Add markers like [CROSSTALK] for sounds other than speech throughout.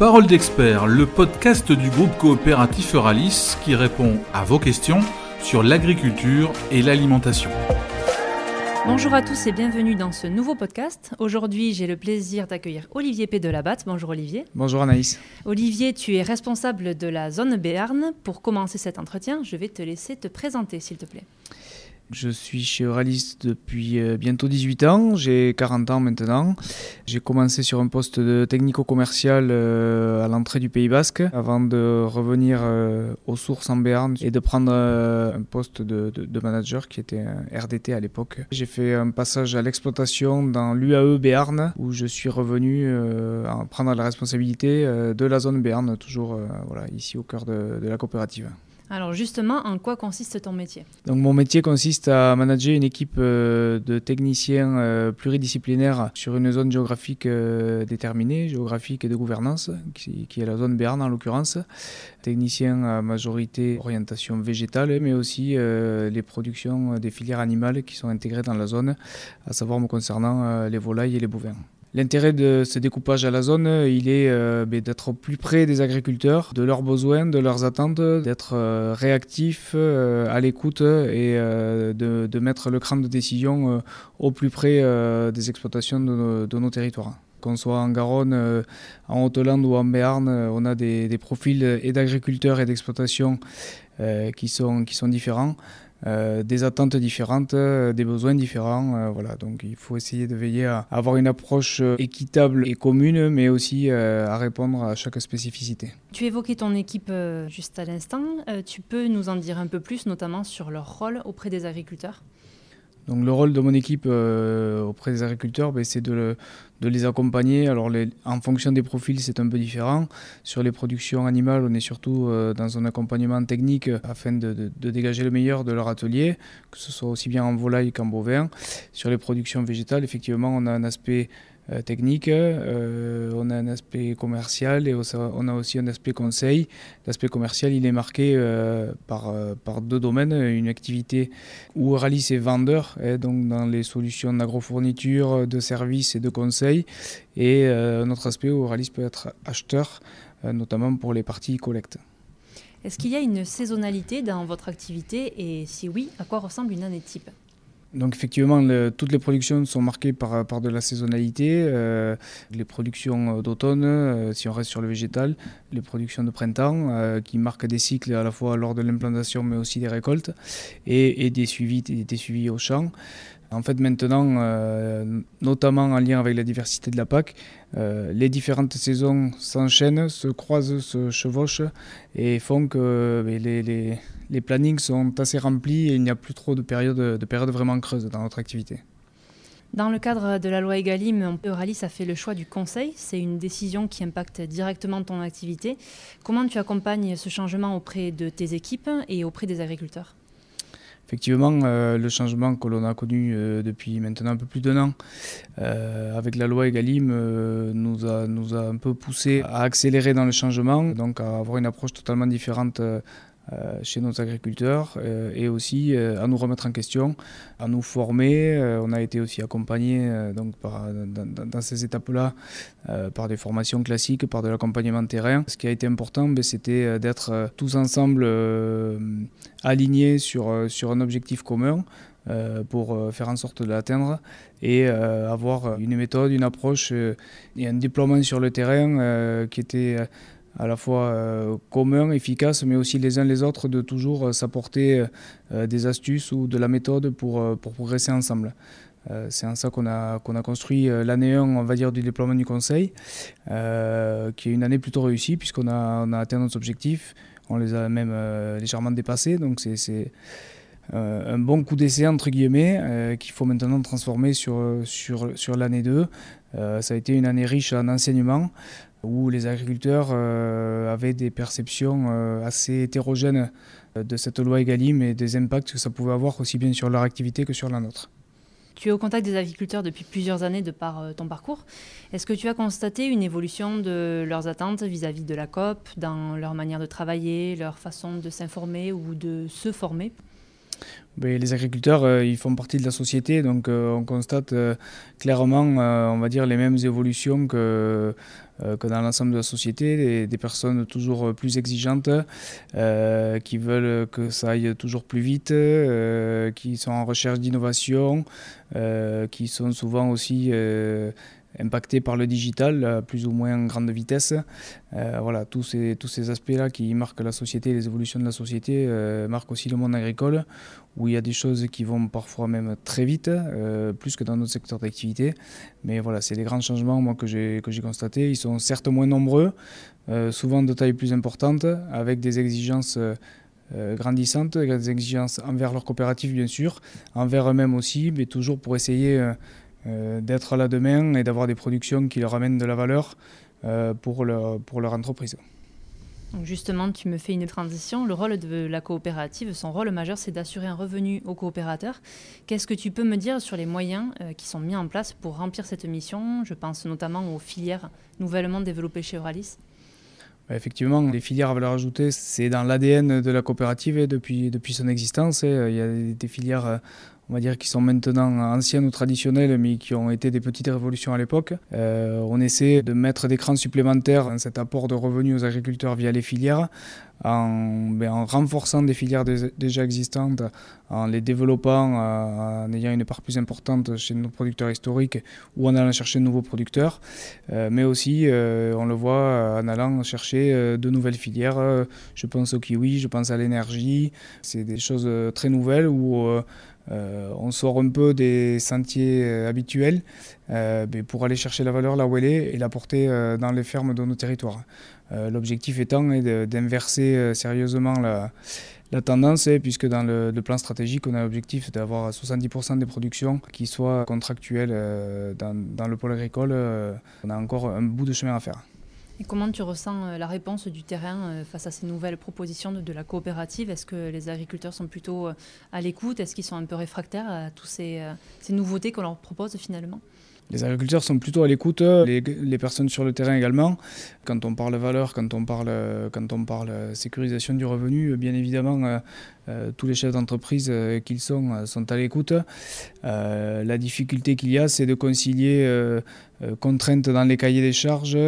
Parole d'expert, le podcast du groupe coopératif Euralis qui répond à vos questions sur l'agriculture et l'alimentation. Bonjour à tous et bienvenue dans ce nouveau podcast. Aujourd'hui, j'ai le plaisir d'accueillir Olivier P. de Labatte. Bonjour Olivier. Bonjour Anaïs. Olivier, tu es responsable de la zone Béarn. Pour commencer cet entretien, je vais te laisser te présenter, s'il te plaît. Je suis chez Euralis depuis euh, bientôt 18 ans, j'ai 40 ans maintenant. J'ai commencé sur un poste de technico-commercial euh, à l'entrée du Pays Basque avant de revenir euh, aux sources en Béarn et de prendre un poste de, manager qui était un RDT à l'époque. J'ai fait un passage à l'exploitation dans l'UAE Béarn où je suis revenu prendre la responsabilité de la zone Béarn, toujours voilà, ici au cœur de la coopérative. Alors justement, en quoi consiste ton métier? Mon métier consiste à manager une équipe euh, de techniciens euh, pluridisciplinaires sur une zone géographique euh, déterminée, géographique et de gouvernance, qui, est la zone Béarn en l'occurrence. Techniciens à majorité orientation végétale, mais aussi les productions des filières animales qui sont intégrées dans la zone, à savoir me concernant les volailles et les bovins. L'intérêt de ce découpage à la zone, il est euh, ben, d'être plus près des agriculteurs, de leurs besoins, de leurs attentes, d'être euh, réactif, euh, à l'écoute et de, mettre le cran de décision au plus près des exploitations de nos, territoires. Qu'on soit en Garonne, en Haute-Lande ou en Béarn, on a des, profils et d'agriculteurs et d'exploitations qui sont différents. Euh, des attentes différentes, euh, des besoins différents. Euh, voilà, donc il faut essayer de veiller à avoir une approche équitable et commune, mais aussi à répondre à chaque spécificité. Tu évoquais ton équipe juste à l'instant. tu peux nous en dire un peu plus, notamment sur leur rôle auprès des agriculteurs? Donc le rôle de mon équipe euh, auprès des agriculteurs, ben, c'est de, les accompagner. Alors en fonction des profils, c'est un peu différent. Sur les productions animales, on est surtout euh, dans un accompagnement technique afin de, dégager le meilleur de leur atelier, que ce soit aussi bien en volaille qu'en bovin. Sur les productions végétales, effectivement, on a un aspect euh, technique, euh, on a un aspect commercial et on a aussi un aspect conseil. L'aspect commercial, il est marqué euh, par, par deux domaines. Une activité où Ralis est vendeur, et donc dans les solutions d'agrofourniture, de services et de conseil. Et un autre aspect où Ralis peut être acheteur, notamment pour les parties collecte. Est-ce qu'il y a une saisonnalité dans votre activité? Et si oui, à quoi ressemble une année type donc effectivement, toutes les productions sont marquées par, de la saisonnalité. Euh, les productions euh, d'automne, euh, si on reste sur le végétal, les productions de printemps, qui marquent des cycles à la fois lors de l'implantation mais aussi des récoltes, et, des, suivis, des suivis au champ. En fait, maintenant, euh, notamment en lien avec la diversité de la PAC, euh, les différentes saisons s'enchaînent, se croisent, se chevauchent et font que ben, les, plannings sont assez remplis et il n'y a plus trop de périodes, de périodes vraiment creuses dans notre activité. Dans le cadre de la loi Egalim, Euralis a fait le choix du conseil. C'est une décision qui impacte directement ton activité. Comment tu accompagnes ce changement auprès de tes équipes et auprès des agriculteurs? Effectivement, euh, le changement que l'on a connu euh, depuis maintenant un peu plus d'un an euh, avec la loi Egalim nous, a, nous a un peu poussé à accélérer dans le changement, donc à avoir une approche totalement différente chez nos agriculteurs euh, et aussi euh, à nous remettre en question, à nous former. on a été aussi accompagné donc dans, ces étapes-là par des formations classiques, par de l'accompagnement terrain. Ce qui a été important, ben, c'était d'être tous ensemble alignés sur, sur un objectif commun. pour faire en sorte de l'atteindre et avoir une méthode, une approche et un déploiement sur le terrain qui était à la fois euh, commun, efficace, mais aussi les uns les autres de toujours euh, s'apporter euh, des astuces ou de la méthode pour, progresser ensemble. c'est en ça qu'on a, construit l'année 1, on va dire, du déploiement du conseil, qui est une année plutôt réussie puisqu'on a, atteint nos objectifs, on les a même légèrement dépassés, donc c'est un bon coup d'essai entre guillemets qu'il faut maintenant transformer sur l'année 2. ça a été une année riche en enseignement où les agriculteurs euh, avaient des perceptions euh, assez hétérogènes euh, de cette loi Egalim et des impacts que ça pouvait avoir aussi bien sur leur activité que sur la nôtre. Tu es au contact des agriculteurs depuis plusieurs années de par ton parcours. Est-ce que tu as constaté une évolution de leurs attentes vis-à-vis -vis de la COP, dans leur manière de travailler, leur façon de s'informer ou de se former? Les agriculteurs, euh, ils font partie de la société, donc euh, on constate euh, clairement, on va dire, les mêmes évolutions que, que dans l'ensemble de la société, des, personnes toujours plus exigeantes, qui veulent que ça aille toujours plus vite, qui sont en recherche d'innovation, qui sont souvent aussi impacté par le digital à plus ou moins grande vitesse. Euh, voilà, tous ces, tous ces aspects-là qui marquent la société, les évolutions de la société, euh, marquent aussi le monde agricole, où il y a des choses qui vont parfois même très vite, euh, plus que dans notre secteur d'activité. Mais voilà, c'est les grands changements moi, que j'ai constatés. Ils sont certes moins nombreux, souvent de taille plus importante, avec des exigences grandissantes, des exigences envers leurs coopératives bien sûr, envers eux-mêmes aussi, mais toujours pour essayer euh, d'être là demain et d'avoir des productions qui leur amènent de la valeur euh, pour, leur, pour leur entreprise. Donc justement, tu me fais une transition. Le rôle de la coopérative, son rôle majeur, c'est d'assurer un revenu aux coopérateurs. Qu'est-ce que tu peux me dire sur les moyens euh, qui sont mis en place pour remplir cette mission? Je pense notamment aux filières nouvellement développées chez Euralis. Bah, effectivement, les filières à valeur ajoutée, c'est dans l'ADN de la coopérative et depuis, depuis son existence. Il y a des filières on va dire, qui sont maintenant anciennes ou traditionnelles, mais qui ont été des petites révolutions à l'époque. Euh, on essaie de mettre des crans supplémentaires dans cet apport de revenus aux agriculteurs via les filières, en, ben, en renforçant des filières déjà existantes, en les développant, euh, en ayant une part plus importante chez nos producteurs historiques ou en allant chercher de nouveaux producteurs, euh, mais aussi, on le voit, en allant chercher de nouvelles filières. je pense au kiwi, je pense à l'énergie. C'est des choses très nouvelles où euh, on sort un peu des sentiers euh, habituels euh, pour aller chercher la valeur là où elle est et la porter dans les fermes de nos territoires. L'objectif étant d'inverser sérieusement la, tendance, hein, puisque dans le, plan stratégique, on a l'objectif d'avoir 70% des productions qui soient contractuelles dans, le pôle agricole. on a encore un bout de chemin à faire. Et comment tu ressens euh, la réponse du terrain euh, face à ces nouvelles propositions de, la coopérative? Est-ce que les agriculteurs sont plutôt euh, à l'écoute? Est-ce qu'ils sont un peu réfractaires à toutes ces, nouveautés qu'on leur propose finalement? Les agriculteurs sont plutôt à l'écoute, les, personnes sur le terrain également. Quand on parle valeur, quand on parle, quand on parle sécurisation du revenu, bien évidemment, tous les chefs d'entreprise qu'ils sont sont à l'écoute. la difficulté qu'il y a, c'est de concilier contraintes dans les cahiers des charges,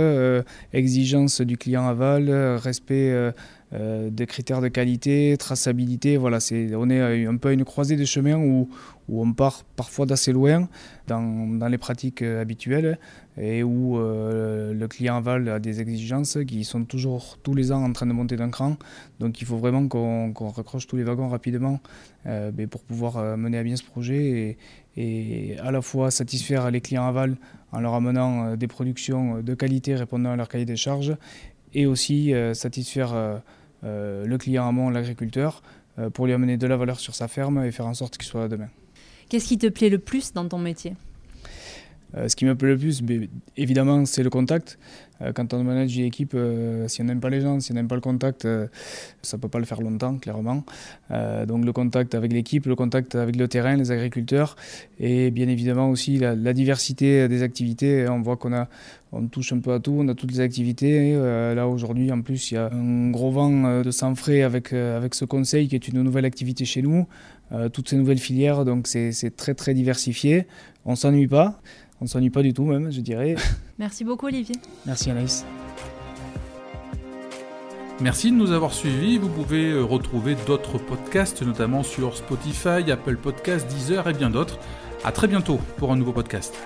exigence du client aval, respect euh, des critères de qualité, traçabilité. Voilà, on est un peu à une croisée des chemins où, où on part parfois d'assez loin dans, dans, les pratiques euh, habituelles et où euh, le client aval a des exigences qui sont toujours tous les ans en train de monter d'un cran. Donc il faut vraiment qu'on, qu'on raccroche tous les wagons rapidement ben, pour pouvoir mener à bien ce projet et, à la fois satisfaire les clients aval en leur amenant des productions de qualité répondant à leur cahier des charges et aussi satisfaire euh, le client amont, l'agriculteur, euh, pour lui amener de la valeur sur sa ferme et faire en sorte qu'il soit là demain. Qu'est-ce qui te plaît le plus dans ton métier? Euh, ce qui me plaît le plus, évidemment, c'est le contact. Euh, quand on manage une équipe, euh, si on n'aime pas les gens, si on n'aime pas le contact, ça ne peut pas le faire longtemps, clairement. donc le contact avec l'équipe, le contact avec le terrain, les agriculteurs, et bien évidemment aussi la, diversité des activités. On voit qu'on a, on touche un peu à tout, on a toutes les activités. là aujourd'hui, en plus, il y a un gros vent de sang frais avec, avec ce conseil qui est une nouvelle activité chez nous. toutes ces nouvelles filières, donc c'est très très diversifié. On s'ennuie pas. On ne s'ennuie pas du tout même, je dirais. [LAUGHS] Merci beaucoup Olivier. Merci Anaïs. Merci de nous avoir suivis. Vous pouvez euh, retrouver d'autres podcasts, notamment sur Spotify, Apple Podcasts, Deezer et bien d'autres. À très bientôt pour un nouveau podcast.